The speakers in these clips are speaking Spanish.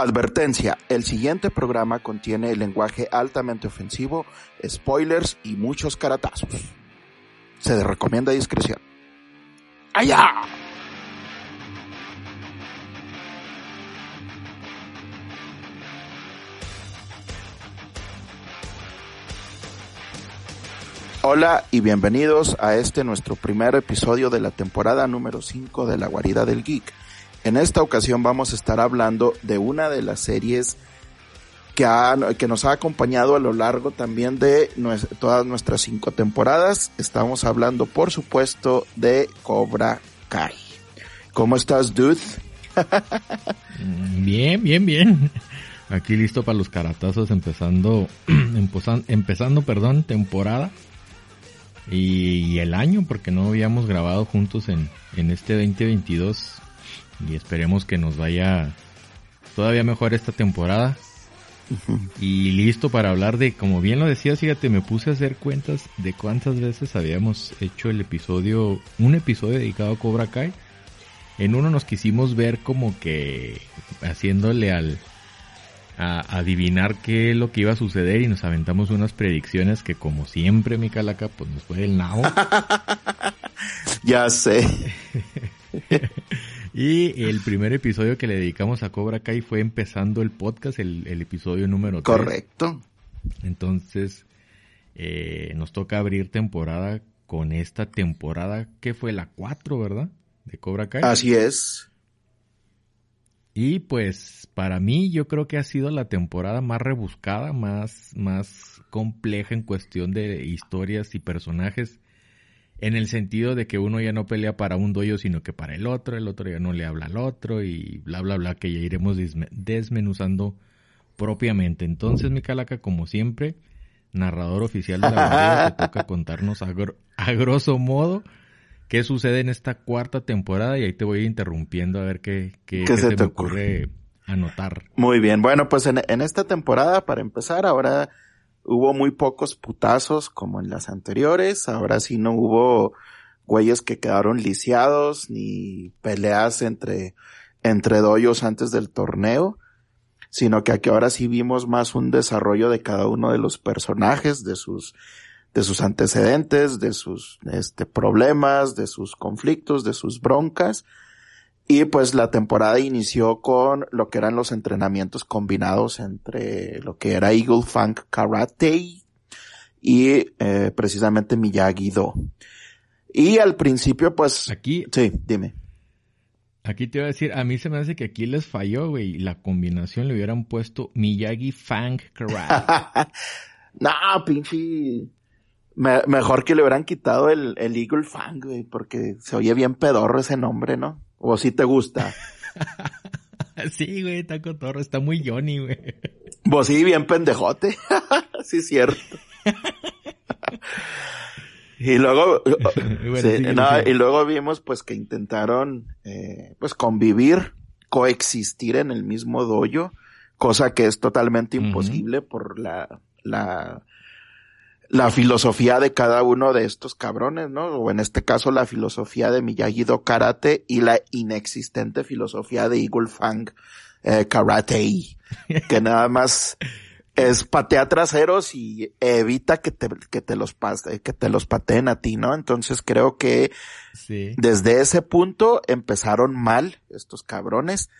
Advertencia, el siguiente programa contiene lenguaje altamente ofensivo, spoilers y muchos caratazos. Se recomienda discreción. ¡Allá! Hola y bienvenidos a este nuestro primer episodio de la temporada número 5 de La Guarida del Geek. En esta ocasión vamos a estar hablando de una de las series que, que nos ha acompañado a lo largo también de todas nuestras cinco temporadas. Estamos hablando, por supuesto, de Cobra Kai. ¿Cómo estás, dude? bien, bien, bien. Aquí listo para los caratazos, empezando, empezando, perdón, temporada. Y, el año, porque no habíamos grabado juntos en, en este 2022 y esperemos que nos vaya todavía mejor esta temporada. Y listo para hablar de, como bien lo decías, fíjate, me puse a hacer cuentas de cuántas veces habíamos hecho el episodio, un episodio dedicado a Cobra Kai. En uno nos quisimos ver como que haciéndole al a adivinar qué es lo que iba a suceder y nos aventamos unas predicciones que como siempre mi calaca pues nos fue el nao. ya sé. Y el primer episodio que le dedicamos a Cobra Kai fue empezando el podcast, el, episodio número 3. Correcto. Entonces, eh, nos toca abrir temporada con esta temporada que fue la 4, ¿verdad? De Cobra Kai. Así es. Y pues para mí yo creo que ha sido la temporada más rebuscada, más, más compleja en cuestión de historias y personajes en el sentido de que uno ya no pelea para un doyo, sino que para el otro, el otro ya no le habla al otro y bla, bla, bla, que ya iremos desmenuzando propiamente. Entonces, mi calaca, como siempre, narrador oficial de la batalla, te toca contarnos a, grosso modo qué sucede en esta cuarta temporada y ahí te voy interrumpiendo a ver qué, qué, se, te ocurre anotar. Muy bien, bueno, pues en, en esta temporada, para empezar, ahora Hubo muy pocos putazos como en las anteriores. Ahora sí no hubo güeyes que quedaron lisiados ni peleas entre, entre doyos antes del torneo, sino que aquí ahora sí vimos más un desarrollo de cada uno de los personajes, de sus, de sus antecedentes, de sus, este, problemas, de sus conflictos, de sus broncas. Y pues la temporada inició con lo que eran los entrenamientos combinados entre lo que era Eagle Funk Karate y eh, precisamente Miyagi-Do. Y al principio pues... Aquí... Sí, dime. Aquí te iba a decir, a mí se me hace que aquí les falló, güey. La combinación le hubieran puesto Miyagi Funk Karate. no, pinche... mejor que le hubieran quitado el, el Eagle Fang, güey, porque se oye bien pedorro ese nombre, ¿no? ¿O si te gusta? sí, güey, Taco Torre está muy Johnny, güey. Vos sí, bien pendejote. sí, es cierto. y luego, y luego vimos pues que intentaron eh, pues convivir, coexistir en el mismo dojo, cosa que es totalmente imposible por la, la la filosofía de cada uno de estos cabrones, ¿no? O en este caso la filosofía de Miyagi-Do Karate y la inexistente filosofía de Eagle Fang eh, Karate, que nada más es patea traseros y evita que te, que te los pase, que te los pateen a ti, ¿no? Entonces creo que desde ese punto empezaron mal estos cabrones.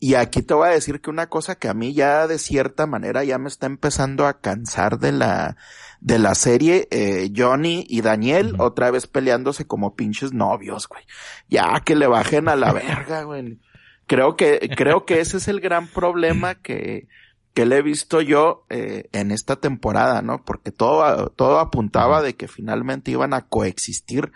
Y aquí te voy a decir que una cosa que a mí ya de cierta manera ya me está empezando a cansar de la, de la serie, eh, Johnny y Daniel otra vez peleándose como pinches novios, güey. Ya que le bajen a la verga, güey. Creo que, creo que ese es el gran problema que, que le he visto yo eh, en esta temporada, ¿no? Porque todo, todo apuntaba de que finalmente iban a coexistir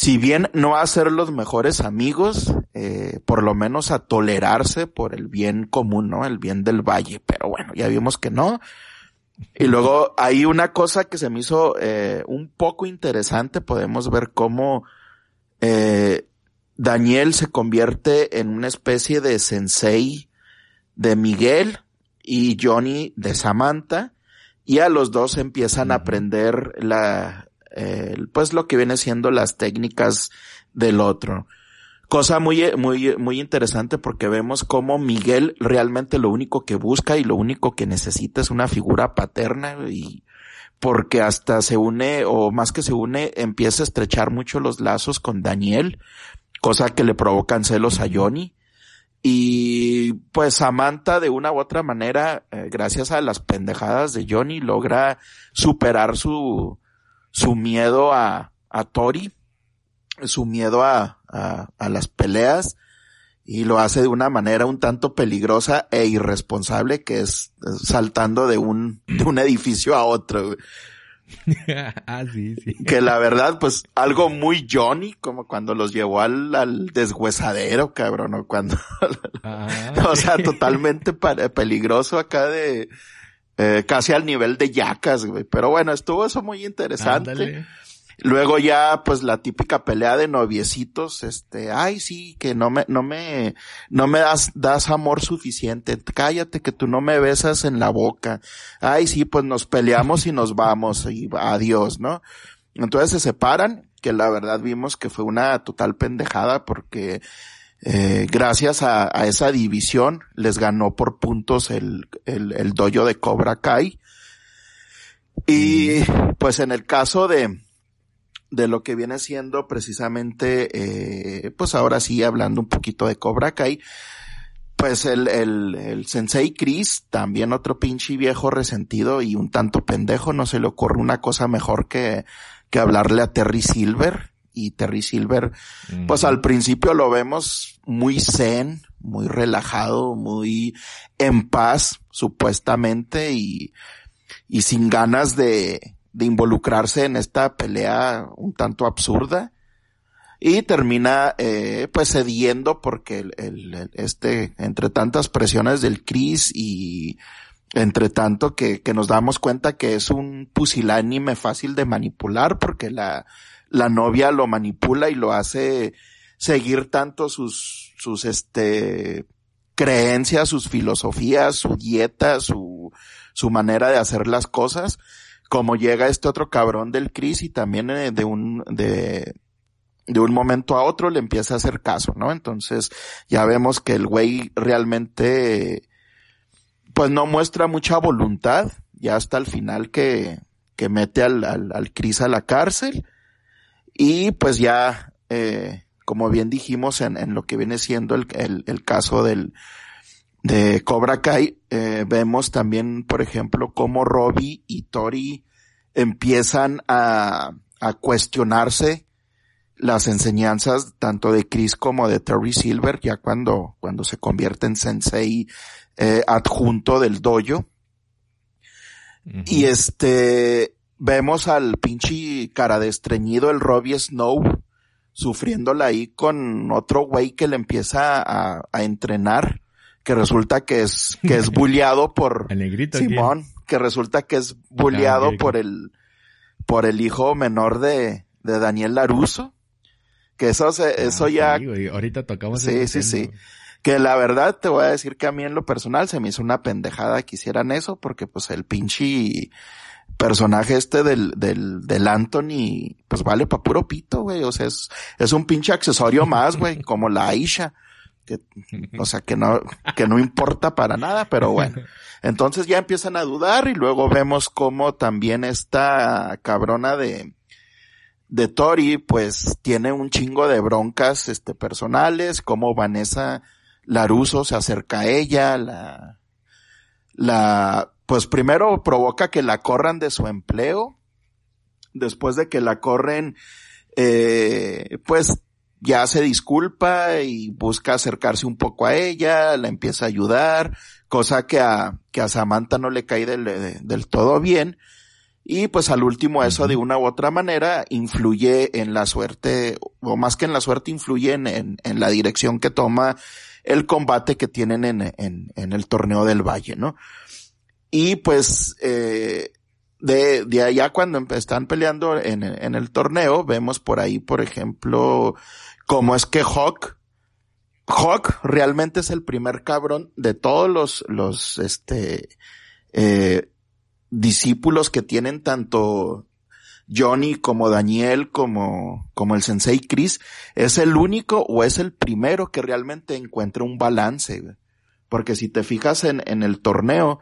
si bien no a ser los mejores amigos, eh, por lo menos a tolerarse por el bien común, ¿no? El bien del valle. Pero bueno, ya vimos que no. Y luego hay una cosa que se me hizo eh, un poco interesante. Podemos ver cómo eh, Daniel se convierte en una especie de sensei de Miguel y Johnny de Samantha. Y a los dos empiezan a aprender la, pues lo que viene siendo las técnicas del otro. Cosa muy, muy, muy interesante porque vemos cómo Miguel realmente lo único que busca y lo único que necesita es una figura paterna y porque hasta se une, o más que se une, empieza a estrechar mucho los lazos con Daniel, cosa que le provocan celos a Johnny. Y pues Samantha de una u otra manera, eh, gracias a las pendejadas de Johnny, logra superar su, su miedo a, a Tori, su miedo a, a, a, las peleas y lo hace de una manera un tanto peligrosa e irresponsable que es saltando de un, de un edificio a otro. ah, sí, sí. Que la verdad, pues, algo muy Johnny, como cuando los llevó al, al deshuesadero, cabrón, o cuando, ah, o sea, totalmente peligroso acá de, eh, casi al nivel de yacas, güey. Pero bueno, estuvo eso muy interesante. Luego ya, pues la típica pelea de noviecitos, este, ay sí, que no me, no me, no me das, das amor suficiente, cállate que tú no me besas en la boca. Ay sí, pues nos peleamos y nos vamos y adiós, ¿no? Entonces se separan, que la verdad vimos que fue una total pendejada porque eh, gracias a, esa división les ganó por puntos el, el, el dojo de Cobra Kai. Y pues en el caso de, de lo que viene siendo precisamente, eh, pues ahora sí hablando un poquito de Cobra Kai, pues el, el, el sensei Chris, también otro pinche viejo resentido y un tanto pendejo, no se le ocurre una cosa mejor que, que hablarle a Terry Silver, y Terry Silver, pues al principio lo vemos muy zen, muy relajado, muy en paz, supuestamente, y, y sin ganas de, de involucrarse en esta pelea un tanto absurda. Y termina, eh, pues cediendo porque el, el, este, entre tantas presiones del Chris y entre tanto que, que nos damos cuenta que es un pusilánime fácil de manipular porque la, la novia lo manipula y lo hace seguir tanto sus, sus, este, creencias, sus filosofías, su dieta, su, su manera de hacer las cosas, como llega este otro cabrón del Cris y también eh, de un, de, de un momento a otro le empieza a hacer caso, ¿no? Entonces ya vemos que el güey realmente, pues no muestra mucha voluntad, ya hasta el final que, que mete al, al, al Cris a la cárcel y pues ya, eh, como bien dijimos en, en, lo que viene siendo el, el, el caso del, de Cobra Kai, eh, vemos también, por ejemplo, cómo Robbie y Tori empiezan a, a cuestionarse las enseñanzas tanto de Chris como de Terry Silver, ya cuando, cuando se convierte en sensei eh, adjunto del dojo. Y este, vemos al pinche cara de estreñido, el Robbie Snow, sufriéndola ahí con otro güey que le empieza a, a entrenar, que resulta que es, que es bulleado por Simón, que resulta que es bulleado ah, por el, por el hijo menor de, de Daniel Laruso. Que eso se, ah, eso ya. ahorita tocamos. Sí, sí, sí. Que la verdad te voy a decir que a mí en lo personal se me hizo una pendejada que hicieran eso porque pues el pinche personaje este del, del, del Anthony, pues vale pa' puro pito, güey. O sea, es, es un pinche accesorio más, güey, como la Aisha. Que, o sea, que no, que no importa para nada, pero bueno. Entonces ya empiezan a dudar y luego vemos cómo también esta cabrona de, de Tori, pues tiene un chingo de broncas, este, personales, como Vanessa Laruso se acerca a ella, la, la, pues primero provoca que la corran de su empleo, después de que la corren, eh, pues ya se disculpa y busca acercarse un poco a ella, la empieza a ayudar, cosa que a, que a Samantha no le cae del, del todo bien. Y pues al último eso de una u otra manera influye en la suerte, o más que en la suerte, influye en, en, la dirección que toma el combate que tienen en, en, en el torneo del Valle, ¿no? Y pues, eh, de, de allá cuando están peleando en, en el torneo, vemos por ahí, por ejemplo, cómo es que Hawk, Hawk realmente es el primer cabrón de todos los, los, este, eh, discípulos que tienen tanto Johnny como Daniel como, como el sensei Chris, es el único o es el primero que realmente encuentra un balance. Porque si te fijas en, en el torneo,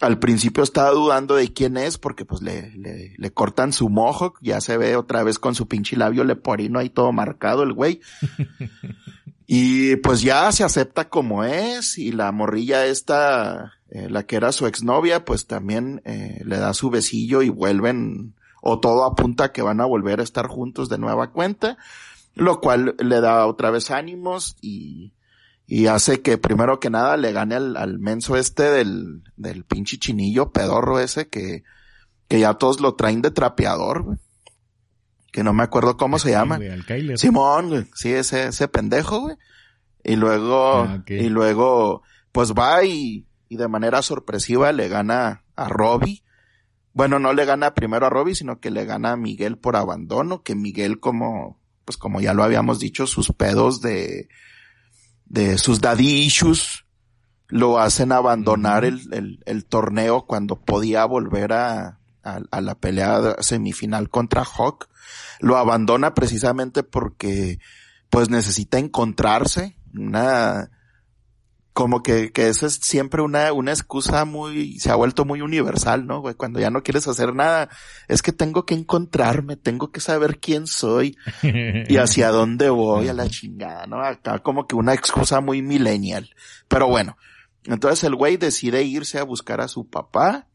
al principio estaba dudando de quién es porque pues le, le, le cortan su mohawk, ya se ve otra vez con su pinche labio leporino ahí todo marcado el güey. y pues ya se acepta como es y la morrilla esta eh, la que era su exnovia, pues también eh, le da su besillo y vuelven, o todo apunta a que van a volver a estar juntos de nueva cuenta, lo cual le da otra vez ánimos y, y hace que primero que nada le gane al, al menso este del, del pinche chinillo pedorro ese que, que ya todos lo traen de trapeador, Que no me acuerdo cómo se llama. Simón, Sí, ese, ese pendejo, güey. Y luego, ah, y luego, pues va y, y de manera sorpresiva le gana a Robbie. Bueno, no le gana primero a Robbie, sino que le gana a Miguel por abandono, que Miguel como, pues como ya lo habíamos dicho, sus pedos de, de sus daddy issues lo hacen abandonar el, el, el torneo cuando podía volver a, a, a, la pelea semifinal contra Hawk. Lo abandona precisamente porque pues necesita encontrarse, una, como que, que eso es siempre una, una excusa muy, se ha vuelto muy universal, ¿no, güey? Cuando ya no quieres hacer nada, es que tengo que encontrarme, tengo que saber quién soy y hacia dónde voy a la chingada, ¿no? Acá como que una excusa muy millennial. Pero bueno, entonces el güey decide irse a buscar a su papá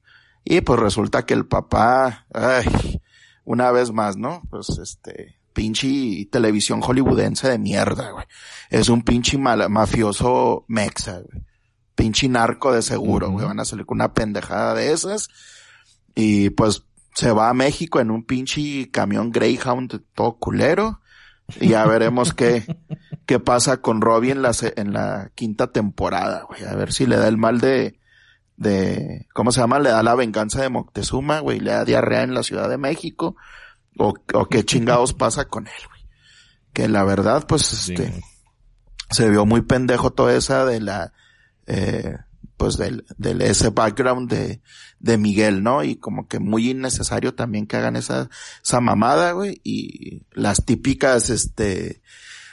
y pues resulta que el papá, ay, una vez más, ¿no? Pues este, pinche televisión hollywoodense de mierda, güey. Es un pinche mafioso mexa, güey. Pinche narco de seguro, güey. Van a salir con una pendejada de esas. Y pues se va a México en un pinche camión Greyhound todo culero. Y ya veremos qué, qué pasa con Robbie en la, en la quinta temporada, güey. A ver si le da el mal de, de, ¿cómo se llama? Le da la venganza de Moctezuma, güey. Le da diarrea en la Ciudad de México o, o qué chingados pasa con él, güey. Que la verdad, pues, este, se vio muy pendejo toda esa de la, eh, pues del, del ese background de, de Miguel, ¿no? Y como que muy innecesario también que hagan esa, esa mamada, güey. Y las típicas, este,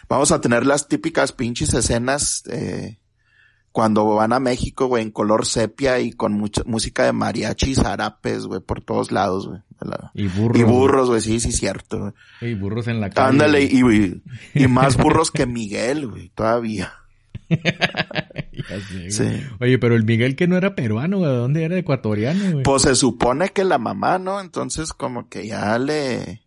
vamos a tener las típicas pinches escenas, eh, cuando van a México, güey, en color sepia y con mucha música de mariachi y zarapes, güey, por todos lados, güey. Y burros. Y burros, güey, sí, sí, cierto. Y burros en la calle. Ándale, y, y, más burros que Miguel, güey, todavía. sí. Oye, pero el Miguel que no era peruano, güey, ¿de dónde era? Ecuatoriano, güey. Pues se supone que la mamá, ¿no? Entonces como que ya le...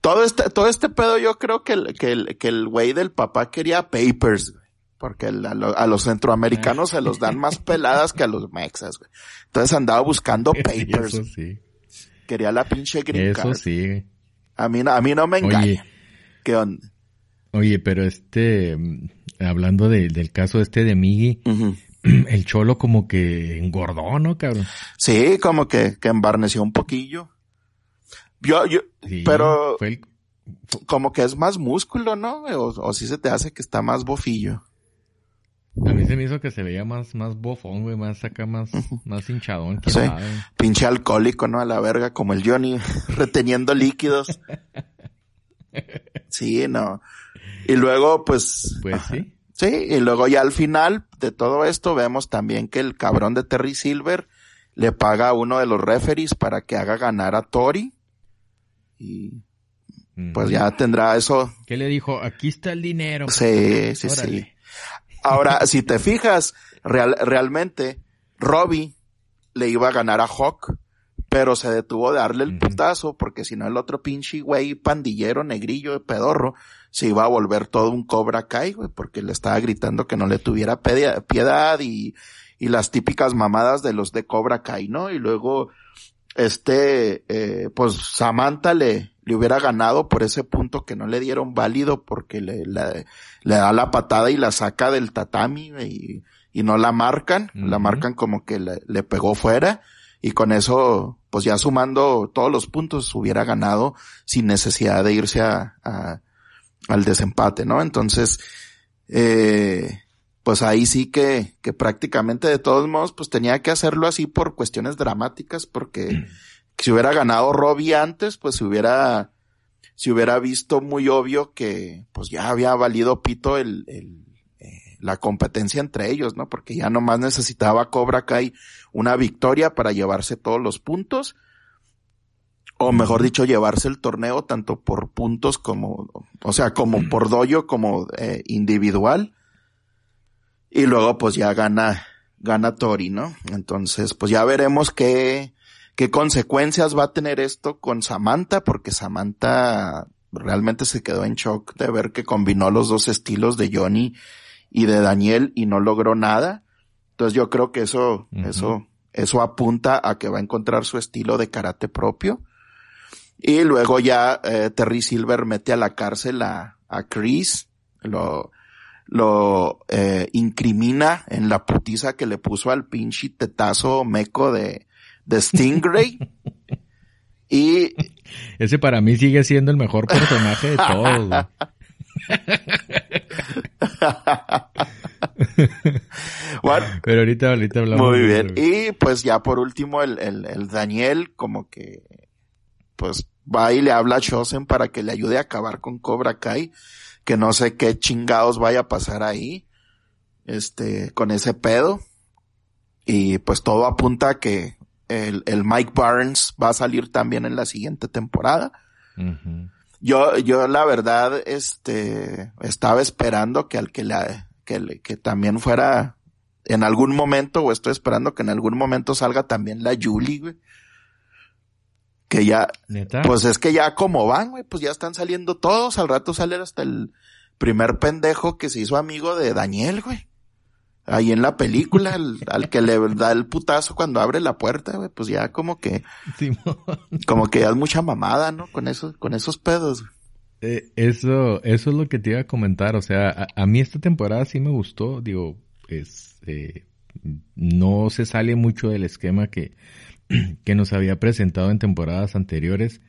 Todo este, todo este pedo yo creo que el, que el, que el güey del papá quería papers, güey porque a, los centroamericanos se los dan más peladas que a los mexas, güey. Entonces andaba buscando papers. Eso sí. Quería la pinche gringa. Eso sí. A mí, a mí no me engaña. Oye, ¿Qué onda? Oye, pero este, hablando del caso este de Miggy, el cholo como que engordó, ¿no, cabrón? Sí, como que, que embarneció un poquillo. Yo, yo, pero, como que es más músculo, ¿no? O, o sí se te hace que está más bofillo. A mí se me hizo que se veía más, más bofón, güey, más acá, más, más hinchadón. Sí, pinche alcohólico, ¿no? A la verga, como el Johnny, reteniendo líquidos. Sí, no. Y luego, pues... Pues sí. Sí, y luego ya al final de todo esto vemos también que el cabrón de Terry Silver le paga a uno de los referees para que haga ganar a Tori. Y pues ya tendrá eso. ¿Qué le dijo? Aquí está el dinero. Sí, sí, sí. Ahora, si te fijas, real, realmente, Robbie le iba a ganar a Hawk, pero se detuvo de darle el putazo, porque si no el otro pinche güey pandillero, negrillo, pedorro, se iba a volver todo un Cobra Kai, güey, porque le estaba gritando que no le tuviera piedad y, y las típicas mamadas de los de Cobra Kai, ¿no? Y luego este, eh, pues Samantha le, le hubiera ganado por ese punto que no le dieron válido porque le, le, da la patada y la saca del tatami y, y no la marcan, la marcan como que le, le, pegó fuera y con eso, pues ya sumando todos los puntos hubiera ganado sin necesidad de irse a, a al desempate, ¿no? Entonces, eh, pues ahí sí que, que prácticamente de todos modos, pues tenía que hacerlo así por cuestiones dramáticas, porque si hubiera ganado Robbie antes, pues se hubiera, se hubiera visto muy obvio que, pues ya había valido pito el, el eh, la competencia entre ellos, ¿no? Porque ya nomás necesitaba Cobra Kai una victoria para llevarse todos los puntos, o mejor dicho, llevarse el torneo tanto por puntos como, o sea, como por doyo como eh, individual y luego pues ya gana, gana Tori, ¿no? Entonces pues ya veremos qué, qué consecuencias va a tener esto con Samantha, porque Samantha realmente se quedó en shock de ver que combinó los dos estilos de Johnny y de Daniel y no logró nada. Entonces yo creo que eso, eso, eso apunta a que va a encontrar su estilo de karate propio. Y luego ya eh, Terry Silver mete a la cárcel a, a Chris, lo, lo eh, incrimina en la putiza que le puso al pinche tetazo meco de, de Stingray. y... Ese para mí sigue siendo el mejor personaje de todos. bueno, Pero ahorita, ahorita hablamos. Muy bien. Y pues ya por último el, el, el, Daniel como que pues va y le habla a Chosen para que le ayude a acabar con Cobra Kai que no sé qué chingados vaya a pasar ahí, este, con ese pedo. Y pues todo apunta a que el, el Mike Barnes va a salir también en la siguiente temporada. Yo, yo la verdad, este, estaba esperando que al que la, que, que también fuera en algún momento, o estoy esperando que en algún momento salga también la Julie, güey que ya, pues es que ya como van, güey, pues ya están saliendo todos, al rato sale hasta el primer pendejo que se hizo amigo de Daniel, güey. Ahí en la película, al que le da el putazo cuando abre la puerta, güey, pues ya como que, como que ya es mucha mamada, ¿no? Con esos, con esos pedos. Eh, eso, eso es lo que te iba a comentar, o sea, a, mí esta temporada sí me gustó, digo, es, eh, no se sale mucho del esquema que, que nos había presentado en temporadas anteriores.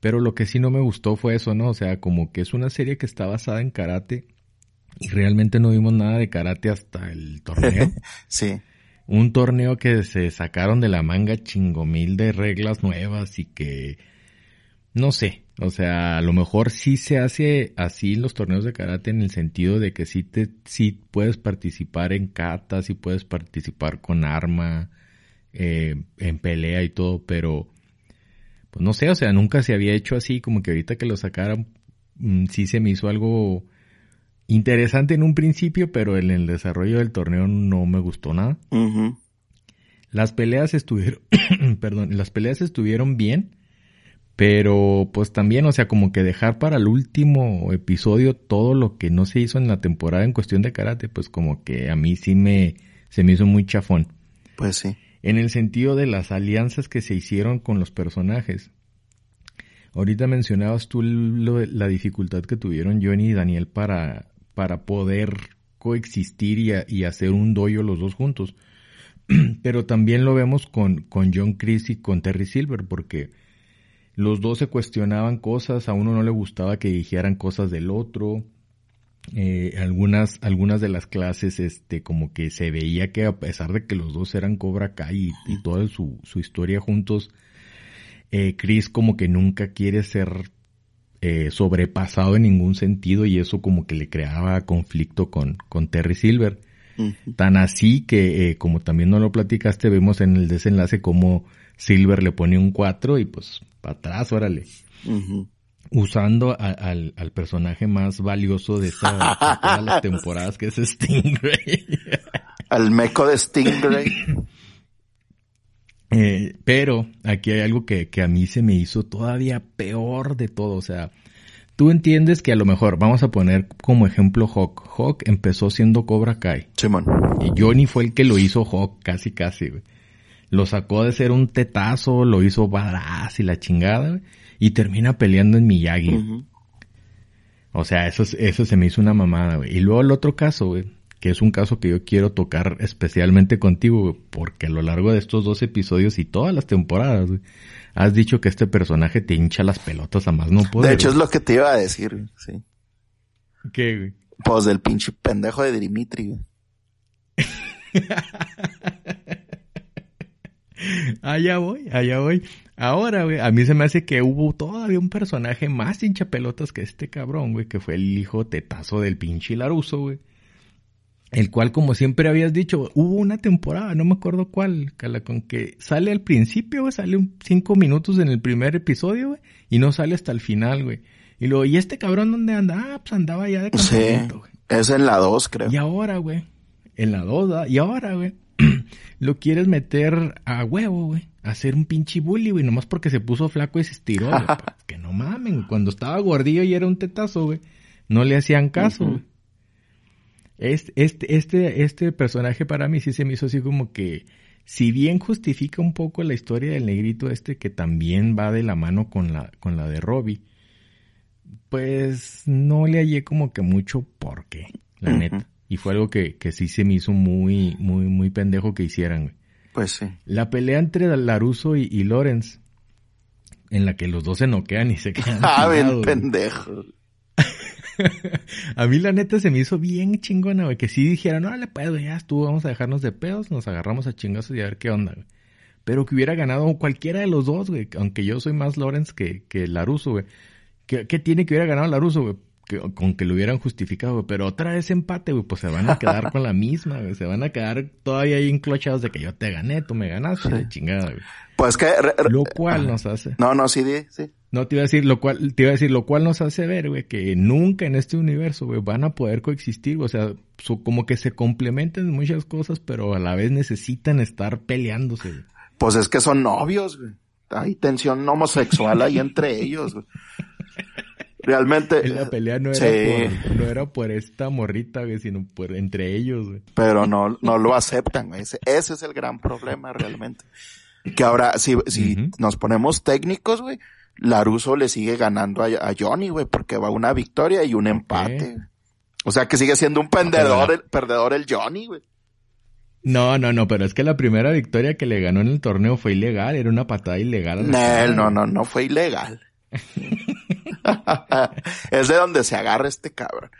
Pero lo que sí no me gustó fue eso, ¿no? O sea, como que es una serie que está basada en karate y realmente no vimos nada de karate hasta el torneo. sí. Un torneo que se sacaron de la manga chingomil de reglas nuevas y que no sé, o sea, a lo mejor sí se hace así los torneos de karate en el sentido de que sí te sí puedes participar en katas, sí puedes participar con arma, eh, en pelea y todo, pero pues no sé, o sea, nunca se había hecho así, como que ahorita que lo sacaran, mm, sí se me hizo algo interesante en un principio, pero en el desarrollo del torneo no me gustó nada. Las peleas estuvieron, perdón, las peleas estuvieron bien, pero pues también, o sea, como que dejar para el último episodio todo lo que no se hizo en la temporada en cuestión de karate, pues como que a mí sí me, se me hizo muy chafón. Pues sí en el sentido de las alianzas que se hicieron con los personajes. Ahorita mencionabas tú la dificultad que tuvieron Johnny y Daniel para, para poder coexistir y, hacer un doyo los dos juntos. Pero también lo vemos con, con John Chris y con Terry Silver, porque los dos se cuestionaban cosas, a uno no le gustaba que dijeran cosas del otro, eh, algunas, algunas de las clases, este, como que se veía que a pesar de que los dos eran Cobra Kai y, toda su, su, historia juntos, eh, Chris como que nunca quiere ser eh, sobrepasado en ningún sentido y eso como que le creaba conflicto con, con Terry Silver. Tan así que, eh, como también no lo platicaste, vemos en el desenlace como Silver le pone un 4 y pues para atrás, órale usando al, al, personaje más valioso de, todas las temporadas, que es Stingray. al meco de Stingray. Eh, pero aquí hay algo que, que, a mí se me hizo todavía peor de todo. O sea, tú entiendes que a lo mejor, vamos a poner como ejemplo Hawk. Hawk empezó siendo Cobra Kai. Simón. Y Johnny fue el que lo hizo Hawk, casi casi, Lo sacó de ser un tetazo, lo hizo badass y la chingada, güey, y termina peleando en Miyagi. O sea, eso, eso se me hizo una mamada, güey. Y luego el otro caso, güey, que es un caso que yo quiero tocar especialmente contigo, güey, porque a lo largo de estos dos episodios y todas las temporadas, güey, has dicho que este personaje te hincha las pelotas a más no poder. De hecho, es lo que te iba a decir, sí. ¿Qué, güey? Pues del pinche pendejo de Dimitri, güey. allá voy, allá voy. Ahora, güey, a mí se me hace que hubo todavía un personaje más hincha pelotas que este cabrón, güey, que fue el hijo tetazo del pinche Laruso, güey. El cual, como siempre habías dicho, hubo una temporada, no me acuerdo cuál, con que sale al principio, güey, sale un cinco minutos en el primer episodio, güey, y no sale hasta el final, güey. Y luego, ¿y este cabrón dónde anda? Ah, pues andaba ya de campamento, güey. Es en la 2, creo. Y ahora, güey, en la 2, y ahora, güey, lo quieres meter a huevo, güey. A hacer un pinche bully, güey, nomás porque se puso flaco y se estiró, güey. que no mamen, cuando estaba gordillo y era un tetazo, güey. No le hacían caso, güey. Este, este, este, este personaje para mí sí se me hizo así como que, si bien justifica un poco la historia del negrito este que también va de la mano con la, con la de Robbie, pues no le hallé como que mucho por qué, la neta. Y fue algo que, que sí se me hizo muy, muy, muy pendejo que hicieran, Pues sí. La pelea entre Laruso y, y Lorenz, en la que los dos se noquean y se quedan. ah, bien pendejo. a mí la neta se me hizo bien chingona, güey, que sí dijeran, no le puedo, ya estuvo, vamos a dejarnos de pedos, nos agarramos a chingazos y a ver qué onda, güey. Pero que hubiera ganado cualquiera de los dos, güey, aunque yo soy más Lorenz que, que Laruso, güey. ¿Qué, ¿Qué, tiene que hubiera ganado Laruso, güey? Que, con que lo hubieran justificado, güey. Pero otra vez empate, güey, pues se van a quedar con la misma, güey. Se van a quedar todavía ahí enclochados de que yo te gané, tú me ganaste, chingada, güey. Pues que... lo cual nos hace... No, no, sí, sí. No, te iba a decir, lo cual, te iba a decir, lo cual nos hace ver, güey, que nunca en este universo, güey, van a poder coexistir, o sea, como que se complementan muchas cosas, pero a la vez necesitan estar peleándose, güey. Pues es que son novios, güey. Hay tensión homosexual ahí entre ellos, güey. Realmente. la pelea no era, por, no era por esta morrita, güey, sino por entre ellos, güey. Pero no, no lo aceptan, güey. Ese, ese es el gran problema, realmente. Que ahora, si, si nos ponemos técnicos, güey, Laruso le sigue ganando a, Johnny, güey, porque va una victoria y un empate. O sea que sigue siendo un perdedor, el, perdedor el Johnny, güey. No, no, no, pero es que la primera victoria que le ganó en el torneo fue ilegal, era una patada ilegal. No, no, no, no fue ilegal. es de donde se agarra este cabrón.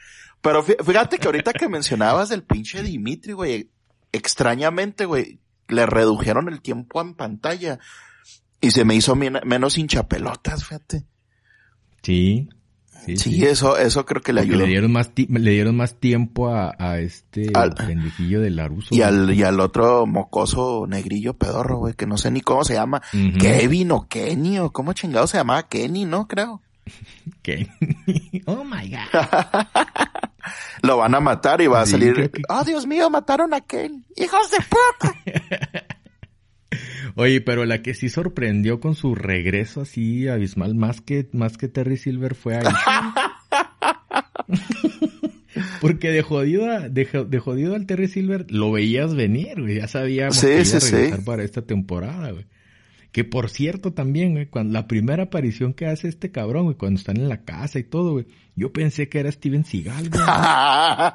Pero fíjate que ahorita que mencionabas el pinche Dimitri, güey, extrañamente, güey, le redujeron el tiempo en pantalla. Y se me hizo menos hinchapelotas, fíjate. Sí. Sí, eso, eso creo que le ayudó. Le dieron más, le dieron más tiempo a, este al, pendejillo de Laruso. Y al, y al otro mocoso negrillo pedorro, güey, que no sé ni cómo se llama. Kevin o Kenny o cómo chingado se llamaba Kenny, ¿no? Creo. Kenny. Oh my God. Lo van a matar y va a salir. Oh, Dios mío, mataron a Kenny. Hijos de puta. Oye, pero la que sí sorprendió con su regreso así abismal, más que, más que Terry Silver fue ahí. Porque de jodido, de, de, jodido al Terry Silver lo veías venir, güey. Ya sabíamos que iba a regresar para esta temporada, güey. Que por cierto también, güey, cuando la primera aparición que hace este cabrón, güey, cuando están en la casa y todo, güey, yo pensé que era Steven Seagal, güey.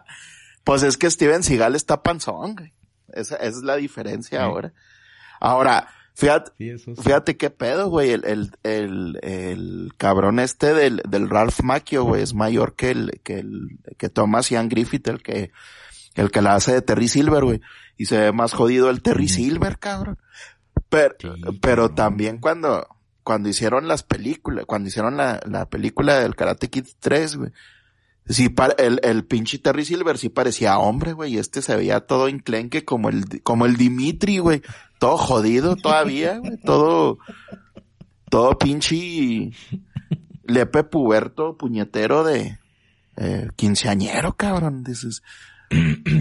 pues es que Steven Seagal está panzón, güey. Esa, esa es la diferencia ahora. Ahora, fíjate, fíjate qué pedo, güey, el, el, el, el cabrón este del, del Ralph Macchio, güey, es mayor que el, que el, que Thomas Ian Griffith, el que, el que la hace de Terry Silver, güey. Y se ve más jodido el Terry Silver, cabrón. Pero, pero también cuando, cuando hicieron las películas, cuando hicieron la, la película del Karate Kid 3, güey, Sí, el, el pinche Terry Silver sí parecía hombre, güey, y este se veía todo enclenque como el, como el Dimitri, güey. Todo jodido todavía, güey. Todo, todo pinche lepe puberto, puñetero de eh, quinceañero, cabrón. Dices.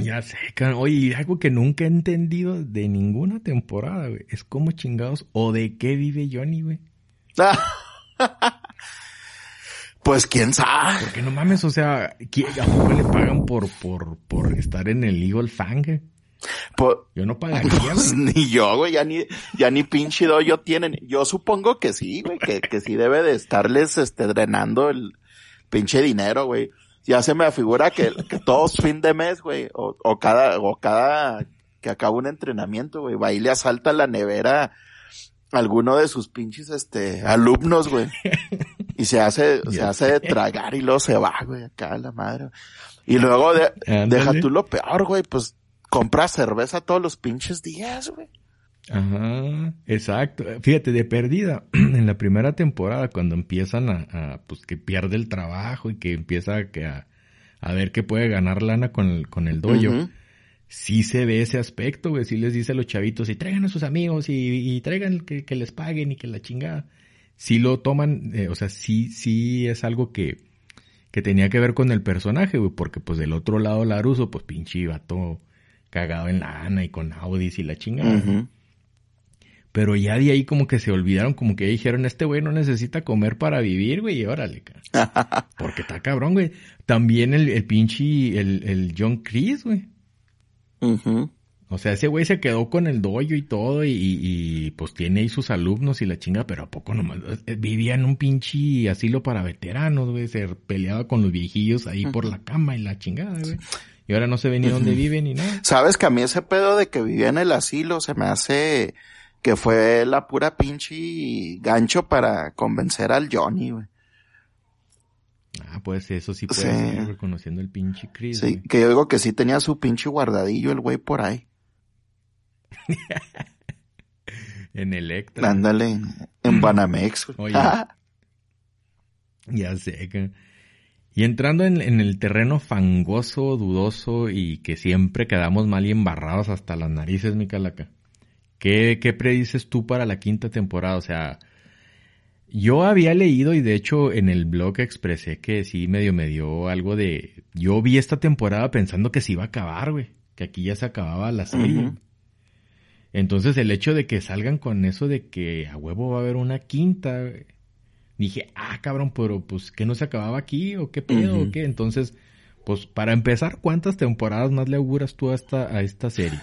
ya sé, cabrón. Oye, algo que nunca he entendido de ninguna temporada, güey. Es cómo chingados o de qué vive Johnny, güey. Pues quién sabe. Porque no mames, o sea, ¿a poco le pagan por, por, por estar en el Eagle Fang? Yo no pagaría, pues, ni yo, güey, ya ni, ya ni pinche doyo tienen. Yo supongo que sí, güey, que, que sí debe de estarles, este, drenando el pinche dinero, güey. Ya se me afigura que, que todos fin de mes, güey, o, o cada, o cada que acaba un entrenamiento, güey, va y le asalta la nevera a alguno de sus pinches, este, alumnos, güey. Y se hace, se hace de tragar y luego se va, güey, acá la madre. Y luego de, deja tú lo peor, güey, pues compra cerveza todos los pinches días, güey. Ajá, exacto. Fíjate, de perdida, en la primera temporada, cuando empiezan a, pues que pierde el trabajo y que empieza a, a, ver que puede ganar lana con el, con el doyo, sí se ve ese aspecto, güey. Sí les dice a los chavitos, y traigan a sus amigos y, y traigan que, que, les paguen y que la chingada. Sí lo toman, eh, o sea, sí, sí es algo que, que tenía que ver con el personaje, güey, porque pues del otro lado Laruso, pues pinche todo cagado en la Ana y con Audis y la chingada. Pero ya de ahí como que se olvidaron, como que dijeron, este güey no necesita comer para vivir, güey, y órale, Porque está cabrón, güey. También el, el pinche, el, el John Chris, güey. O sea, ese güey se quedó con el doyo y todo y, y, pues tiene ahí sus alumnos y la chinga, pero a poco nomás eh, vivía en un pinche asilo para veteranos, güey, se peleaba con los viejillos ahí por la cama y la chingada, güey. Y ahora no sé ni dónde vive ni nada. Sabes que a mí ese pedo de que vivía en el asilo se me hace que fue la pura pinche gancho para convencer al Johnny, güey. Ah, pues eso sí puede ser reconociendo el pinche Chris. Sí, que yo digo que sí tenía su pinche guardadillo el güey por ahí. en Electra. Ándale, en Banamex. Oye. ya sé. Y entrando en, el terreno fangoso, dudoso y que siempre quedamos mal y embarrados hasta las narices, mi calaca. ¿Qué, ¿Qué predices tú para la quinta temporada? O sea, yo había leído y de hecho en el blog expresé que sí medio me dio algo de... Yo vi esta temporada pensando que se iba a acabar, güey. Que aquí ya se acababa la serie. Entonces el hecho de que salgan con eso de que a huevo va a haber una quinta, dije, ah, cabrón, pero pues que no se acababa aquí o qué pedo o qué. Entonces, pues para empezar, ¿cuántas temporadas más le auguras tú a esta, a esta serie?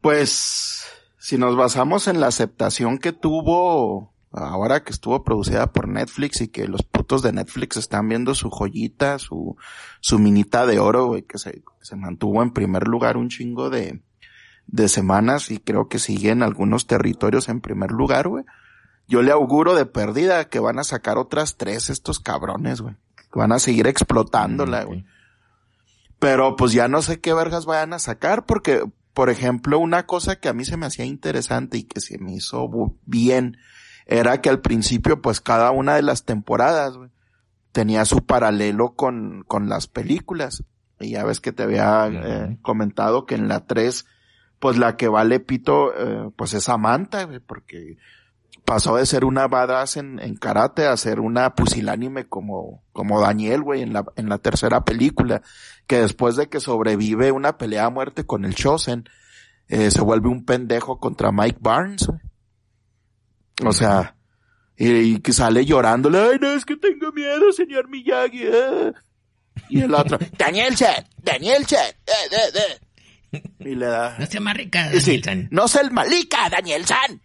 Pues, si nos basamos en la aceptación que tuvo ahora que estuvo producida por Netflix y que los putos de Netflix están viendo su joyita, su, su minita de oro, güey, que se, se mantuvo en primer lugar un chingo de, de semanas y creo que sigue en algunos territorios en primer lugar, güey. Yo le auguro de perdida que van a sacar otras tres estos cabrones, güey. Van a seguir explotándola, güey. Pero pues ya no sé qué vergas vayan a sacar porque, por ejemplo, una cosa que a mí se me hacía interesante y que se me hizo bien era que al principio pues cada una de las temporadas tenía su paralelo con, con las películas. Y ya ves que te había eh, comentado que en la 3 pues la que vale pito eh, pues es Samantha, porque pasó de ser una badass en, en, karate a ser una pusilánime como, como Daniel, güey, en la, en la tercera película, que después de que sobrevive una pelea a muerte con el Chosen, eh, se vuelve un pendejo contra Mike Barnes, o sea, y, que sale llorándole, ay, no, es que tengo miedo, señor Miyagi. Eh". Y el otro, Daniel Chan, Daniel Chan, eh, eh, Y le da. No sea marica, Daniel San. No sea el malica, Daniel San.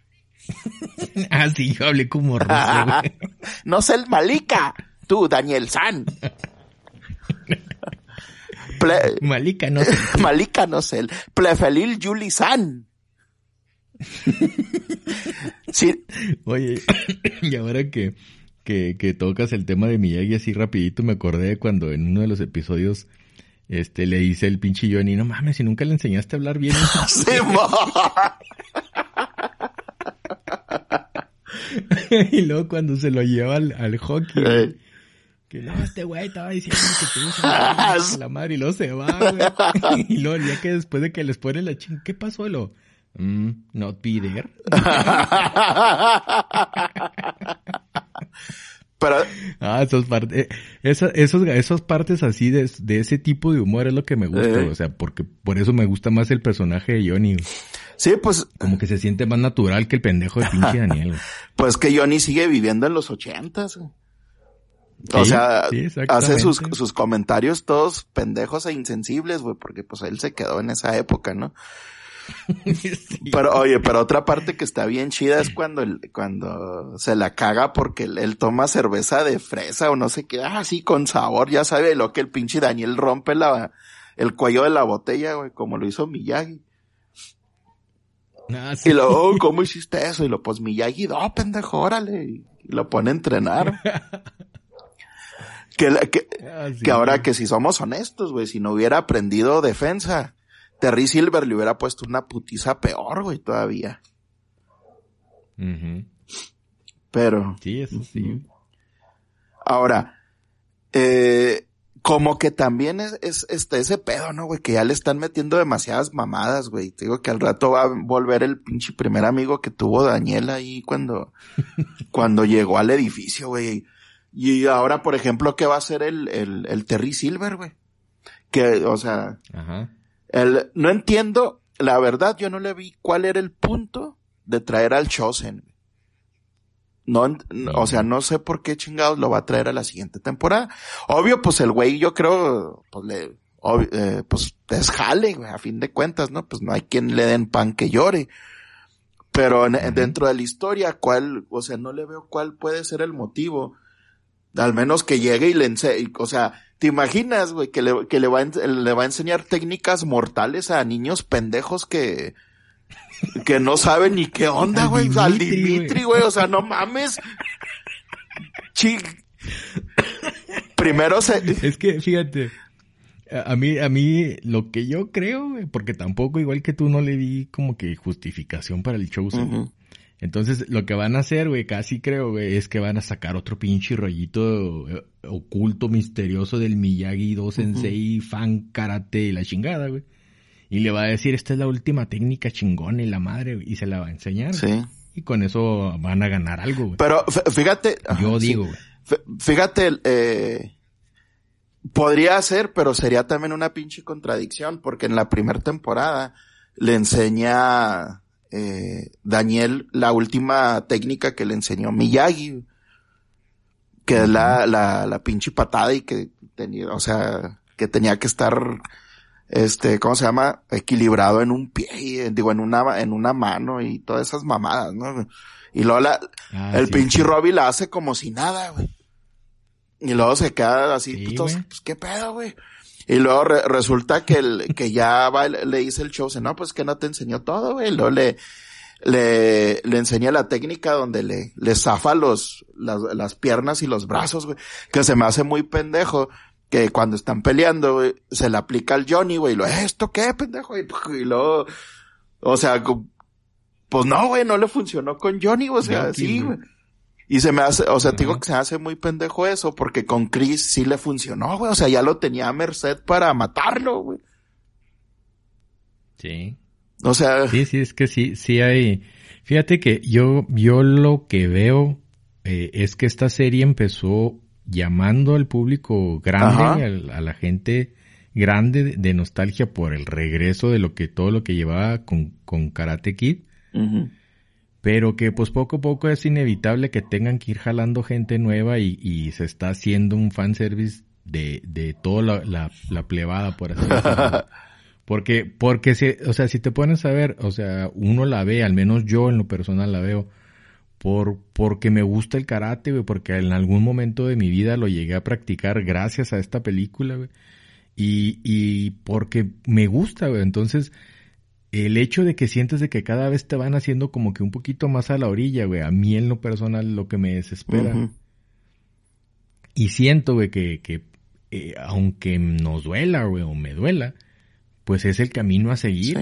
ah, sí, yo hablé como ruso, No sea el malica, tú, Daniel San. Malika no sé. Malika no sé. Plefelil Yuli San. sí. Oye, y ahora que, que, que, tocas el tema de Miyagi así rapidito, me acordé cuando en uno de los episodios este le dice el pinche Johnny, no mames, si nunca le enseñaste a hablar bien. y luego cuando se lo lleva al, hockey. Que no, este güey estaba diciendo que tú la madre y luego se va, güey. Y luego ya que después de que les pone la ching, ¿qué pasó, lo? Mm, not be there. Pero... Ah, esas partes, eh, esos, esas partes así de, de, ese tipo de humor es lo que me gusta, o sea, porque por eso me gusta más el personaje de Johnny. Sí, pues. Como que se siente más natural que el pendejo de pinche Daniel. pues que Johnny sigue viviendo en los ochentas. o sea, hace sus, sus comentarios todos pendejos e insensibles, güey, porque pues él se quedó en esa época, ¿no? Pero, oye, pero otra parte que está bien chida es cuando, cuando se la caga porque él, toma cerveza de fresa o no sé qué, así ah, con sabor, ya sabe lo que el pinche Daniel rompe la, el cuello de la botella, güey, como lo hizo Miyagi. Ah, y luego, ¿cómo hiciste eso? Y lo, pues Miyagi, no, pendejo, órale. Y lo pone a entrenar. que, que, ah, que ahora que si somos honestos, güey, si no hubiera aprendido defensa, Terry Silver le hubiera puesto una putiza peor, güey, todavía. Pero. Sí, eso sí. Ahora, eh, como que también es, es este, ese pedo, ¿no, güey? Que ya le están metiendo demasiadas mamadas, güey. Te digo que al rato va a volver el pinche primer amigo que tuvo Daniel ahí cuando, cuando llegó al edificio, güey. Y ahora, por ejemplo, ¿qué va a ser el, el, el Terry Silver, güey? Que, o sea, Ajá. El, no entiendo, la verdad, yo no le vi cuál era el punto de traer al Chosen. No, o sea, no sé por qué chingados lo va a traer a la siguiente temporada. Obvio, pues el güey, yo creo, pues le, eh, pues es jale, güey, a fin de cuentas, ¿no? Pues no hay quien le den pan que llore. Pero dentro de la historia, ¿cuál, o sea, no le veo cuál puede ser el motivo? Al menos que llegue y le enseñe, o sea, ¿Te imaginas, güey, que, le, que le, va le va a enseñar técnicas mortales a niños pendejos que, que no saben ni qué onda, güey? Al Dimitri, güey, o sea, no mames. Primero se... Es que, fíjate, a mí, a mí, lo que yo creo, güey, porque tampoco, igual que tú, no le di como que justificación para el show. Entonces, lo que van a hacer, güey, casi creo, güey, es que van a sacar otro pinche rollito eh, oculto, misterioso del Miyagi 2 Sensei, fan karate y la chingada, güey. Y le va a decir, esta es la última técnica chingona y la madre, y se la va a enseñar. Sí. Y con eso van a ganar algo, güey. Pero fíjate. Yo digo, güey. Fíjate, eh, podría ser, pero sería también una pinche contradicción, porque en la primera temporada le enseña eh, Daniel la última técnica que le enseñó Miyagi, que es la, la, la pinche patada y que tenía, o sea, que tenía que estar, este, ¿cómo se llama? Equilibrado en un pie, digo, en una, en una mano y todas esas mamadas, ¿no? Y luego la, ah, el pinche Robbie la hace como si nada, güey. Y luego se queda así, pues, pues, qué pedo, güey. Y luego resulta que el, que ya va, le dice el show, no, pues que no te enseñó todo, güey. Luego le, le, le enseña la técnica donde le, le zafa los, las, las piernas y los brazos, güey. Que se me hace muy pendejo que cuando están peleando, güey, se le aplica al Johnny, güey, y lo, ¿esto qué, pendejo? Y, y luego, o sea, pues no, güey, no le funcionó con Johnny, o sea, sí, güey. Y se me hace, o sea, te digo que se hace muy pendejo eso, porque con Chris sí le funcionó, güey. O sea, ya lo tenía a merced para matarlo, güey. Sí. O sea. Sí, sí, es que sí, sí hay. Fíjate que yo, yo lo que veo eh, es que esta serie empezó llamando al público grande, a, la gente grande de, nostalgia por el regreso de lo que todo lo que llevaba con, con Karate Kid. Pero que pues poco a poco es inevitable que tengan que ir jalando gente nueva y, y se está haciendo un fanservice de, de toda la, la, la plebada, por así decirlo. porque, porque si, o sea, si te pones a ver, o sea, uno la ve, al menos yo en lo personal la veo, por, porque me gusta el karate, güey, porque en algún momento de mi vida lo llegué a practicar gracias a esta película, güey. Y, y porque me gusta, güey. Entonces, el hecho de que sientes de que cada vez te van haciendo como que un poquito más a la orilla, güey, a mí en lo personal lo que me desespera. Y siento, güey, que, que eh, aunque nos duela, güey, o me duela, pues es el camino a seguir.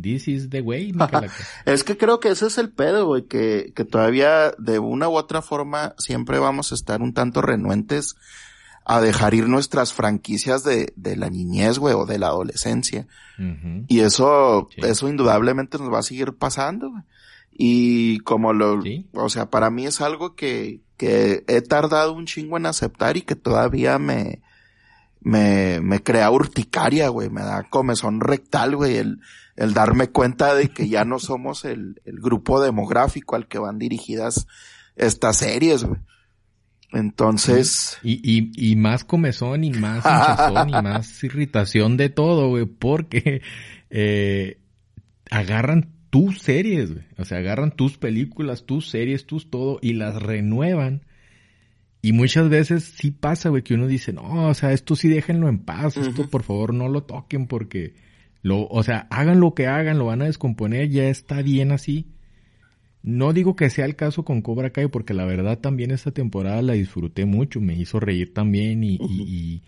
This is the way. es que creo que ese es el pedo, güey, que, que todavía de una u otra forma siempre vamos a estar un tanto renuentes a dejar ir nuestras franquicias de, de la niñez, güey, o de la adolescencia. Y eso, eso indudablemente nos va a seguir pasando, güey. Y como lo, o sea, para mí es algo que, que he tardado un chingo en aceptar y que todavía me, me, me crea urticaria, güey, me da comezón rectal, güey, el, el darme cuenta de que ya no somos el, el grupo demográfico al que van dirigidas estas series, güey. Entonces. Y, y, y más comezón y más hinchazón y más irritación de todo, güey, porque eh, agarran tus series, güey. O sea, agarran tus películas, tus series, tus todo y las renuevan. Y muchas veces sí pasa, güey, que uno dice, no, o sea, esto sí déjenlo en paz, esto por favor no lo toquen porque, lo, o sea, hagan lo que hagan, lo van a descomponer, ya está bien así. No digo que sea el caso con Cobra Kai, porque la verdad también esta temporada la disfruté mucho, me hizo reír también y,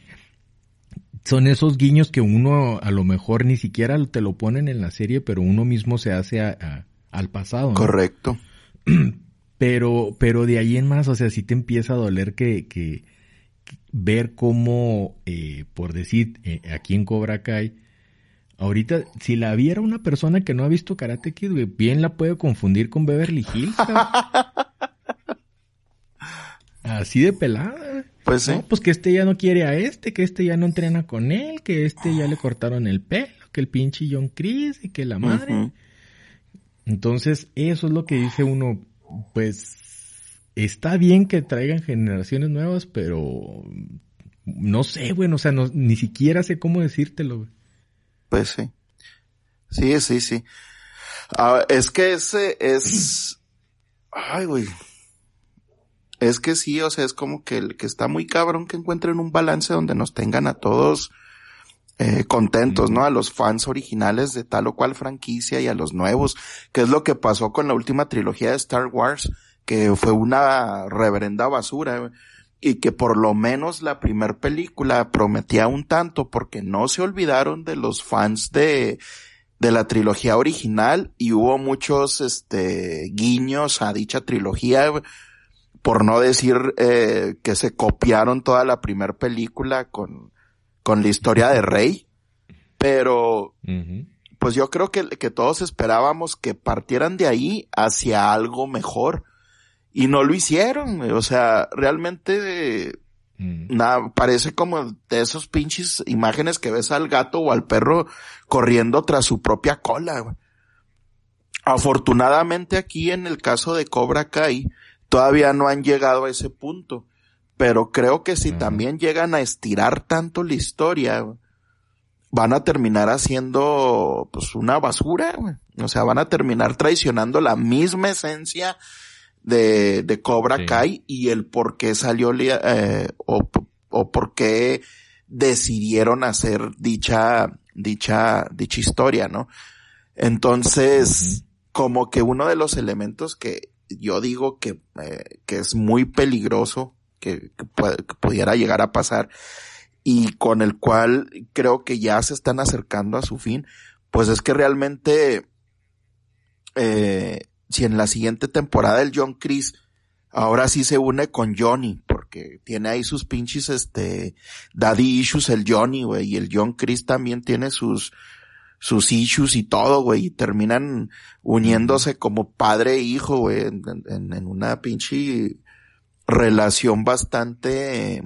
son esos guiños que uno a lo mejor ni siquiera te lo ponen en la serie, pero uno mismo se hace al pasado. Correcto. Pero, pero de ahí en más, o sea, sí te empieza a doler que, que, ver cómo, eh, por decir, eh, aquí en Cobra Kai, Ahorita, si la viera una persona que no ha visto Karate Kid, bien la puede confundir con Beverly Hills. Así de pelada. Pues sí. pues que este ya no quiere a este, que este ya no entrena con él, que este ya le cortaron el pelo, que el pinche John Chris y que la madre. Entonces, eso es lo que dice uno, pues está bien que traigan generaciones nuevas, pero no sé, bueno, o sea, no, ni siquiera sé cómo decírtelo. Pues sí. Sí, sí, sí. Ah, es que ese es... Ay, güey. Es que sí, o sea, es como que el que está muy cabrón que encuentren un balance donde nos tengan a todos eh, contentos, ¿no? A los fans originales de tal o cual franquicia y a los nuevos, que es lo que pasó con la última trilogía de Star Wars, que fue una reverenda basura y que por lo menos la primer película prometía un tanto porque no se olvidaron de los fans de, de la trilogía original y hubo muchos este guiños a dicha trilogía por no decir eh, que se copiaron toda la primera película con, con la historia de Rey pero pues yo creo que, que todos esperábamos que partieran de ahí hacia algo mejor y no lo hicieron, o sea, realmente mm. nada, parece como de esos pinches imágenes que ves al gato o al perro corriendo tras su propia cola. Afortunadamente aquí en el caso de Cobra Kai todavía no han llegado a ese punto, pero creo que si también llegan a estirar tanto la historia, van a terminar haciendo pues una basura, o sea, van a terminar traicionando la misma esencia de, de Cobra Kai y el por qué salió eh, o, o por qué decidieron hacer dicha, dicha, dicha historia, ¿no? Entonces, como que uno de los elementos que yo digo que, eh, que es muy peligroso, que, que, pudiera llegar a pasar, y con el cual creo que ya se están acercando a su fin, pues es que realmente eh, si en la siguiente temporada el John Chris ahora sí se une con Johnny, porque tiene ahí sus pinches, este, daddy issues el Johnny, güey, y el John Chris también tiene sus, sus issues y todo, güey, y terminan uniéndose como padre e hijo, güey, en, una pinche relación bastante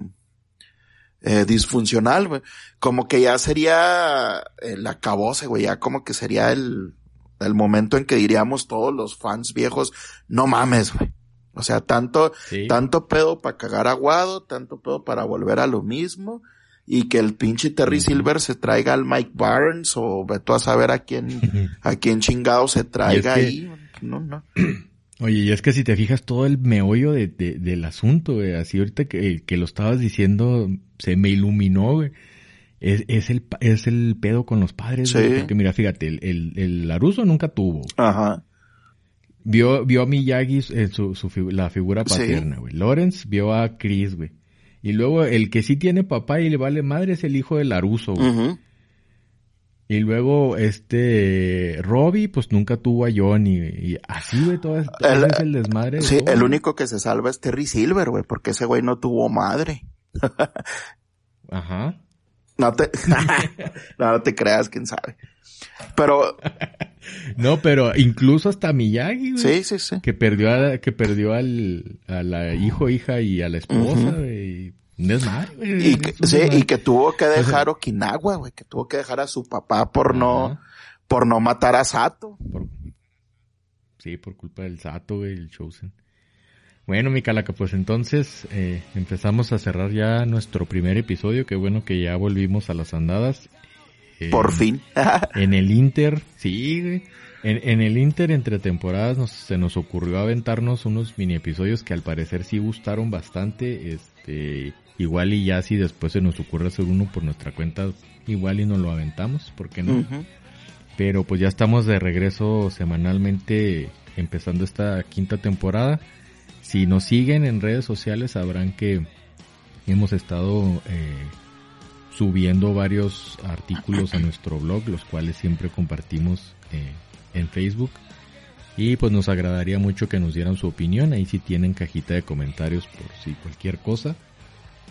eh, disfuncional, güey. Como que ya sería el acabose, güey, ya como que sería el, el momento en que diríamos todos los fans viejos, no mames, güey. O sea, tanto, tanto pedo para cagar aguado, tanto pedo para volver a lo mismo, y que el pinche Terry Silver se traiga al Mike Barnes, o tú a saber a quién, a quién chingado se traiga ahí. No, no. Oye, y es que si te fijas todo el meollo de, del asunto, güey, así ahorita que, que lo estabas diciendo, se me iluminó, güey es, es, el, es el pedo con los padres. Sí. porque mira, fíjate, el, el, el Laruso nunca tuvo. Ajá. Vio, vio a Miyagi en su, su, la figura paterna, güey. Lawrence vio a Chris, güey. Y luego el que sí tiene papá y le vale madre es el hijo de Laruso, güey. Y luego este Robbie pues nunca tuvo a Johnny y así güey todo, es el desmadre. sí, el único que se salva es Terry Silver, güey, porque ese güey no tuvo madre. Ajá. No te, no, te creas, quién sabe. Pero. No, pero incluso hasta Miyagi, güey. Sí, sí, sí. Que perdió a, que perdió al, a la hijo, hija y a la esposa, güey. Y que, sí, y que tuvo que dejar Okinawa, güey, que tuvo que dejar a su papá por no, por no matar a Sato. sí, por culpa del Sato, güey, el Chosen. Bueno, mi calaca, pues entonces eh, empezamos a cerrar ya nuestro primer episodio. Qué bueno que ya volvimos a las andadas. Por fin. en el Inter, sí, En, en, el Inter entre temporadas se nos ocurrió aventarnos unos mini episodios que al parecer sí gustaron bastante. Este, igual y ya si después se nos ocurre hacer uno por nuestra cuenta, igual y nos lo aventamos, ¿por qué no? Pero pues ya estamos de regreso semanalmente empezando esta quinta temporada. Si nos siguen en redes sociales sabrán que hemos estado eh, subiendo varios artículos a nuestro blog, los cuales siempre compartimos eh, en Facebook. Y pues nos agradaría mucho que nos dieran su opinión. Ahí si tienen cajita de comentarios por si cualquier cosa.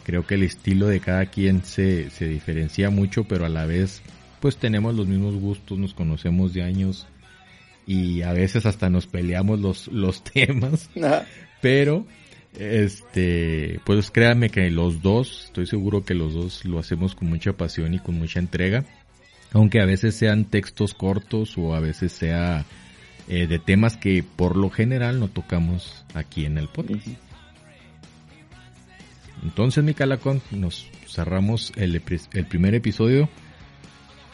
Creo que el estilo de cada quien se, se diferencia mucho, pero a la vez pues tenemos los mismos gustos, nos conocemos de años y a veces hasta nos peleamos los, los temas. Pero, este, pues créanme que los dos, estoy seguro que los dos lo hacemos con mucha pasión y con mucha entrega. Aunque a veces sean textos cortos o a veces sea eh, de temas que por lo general no tocamos aquí en el podcast. Entonces, mi calacón, nos cerramos el, el primer episodio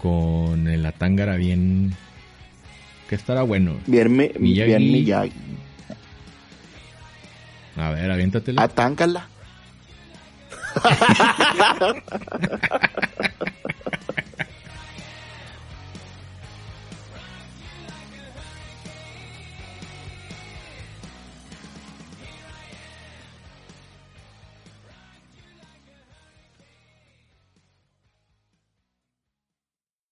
con el Atángara bien que estará bueno. Bien, Miyagi. bien A ver, aviéntatela. Atángala.